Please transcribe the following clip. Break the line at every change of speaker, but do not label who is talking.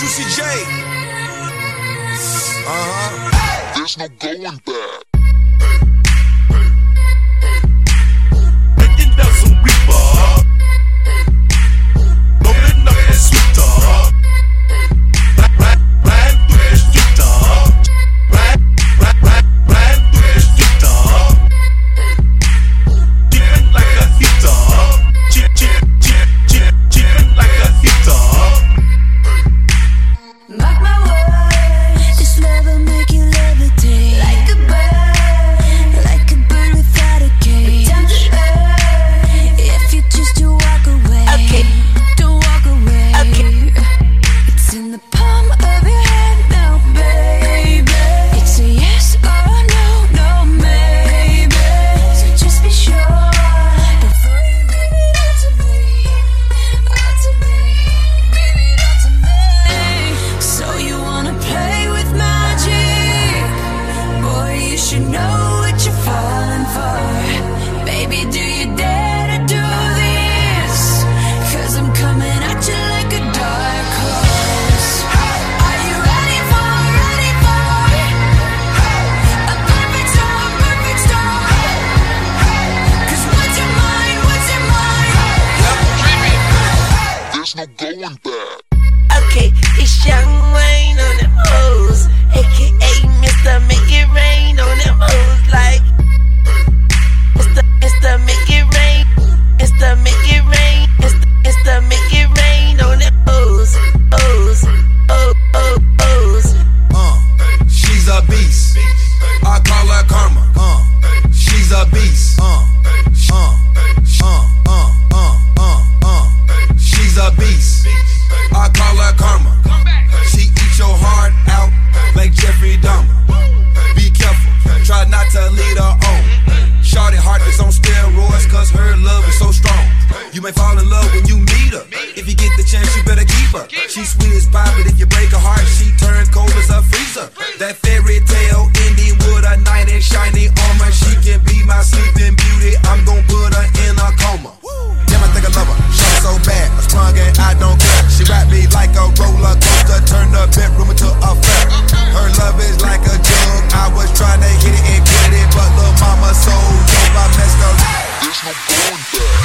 Juicy J. Uh huh. There's no going back.
going back.
Okay, it's Young Wayne on the hoes, aka Mr. Make It Rain on the. hoes.
You may fall in love when you meet her. If you get the chance, you better keep her. She sweet as pie, but if you break her heart, she turn cold as a freezer. That fairy tale ending with a knight in shiny armor. She can be my sleeping beauty. I'm gonna put her in a coma. Damn, I think I love her. She's so bad, I sprung and I don't care. She wrapped me like a roller coaster, turn the bedroom into a fair. Her love is like a drug. I was trying to hit it and get it, but little mama so dope, I messed up. There's no going back.